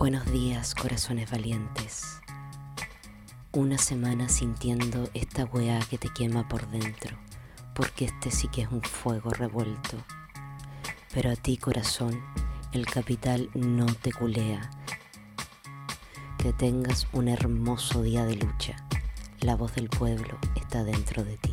Buenos días, corazones valientes. Una semana sintiendo esta weá que te quema por dentro, porque este sí que es un fuego revuelto. Pero a ti, corazón, el capital no te culea. Que tengas un hermoso día de lucha. La voz del pueblo está dentro de ti.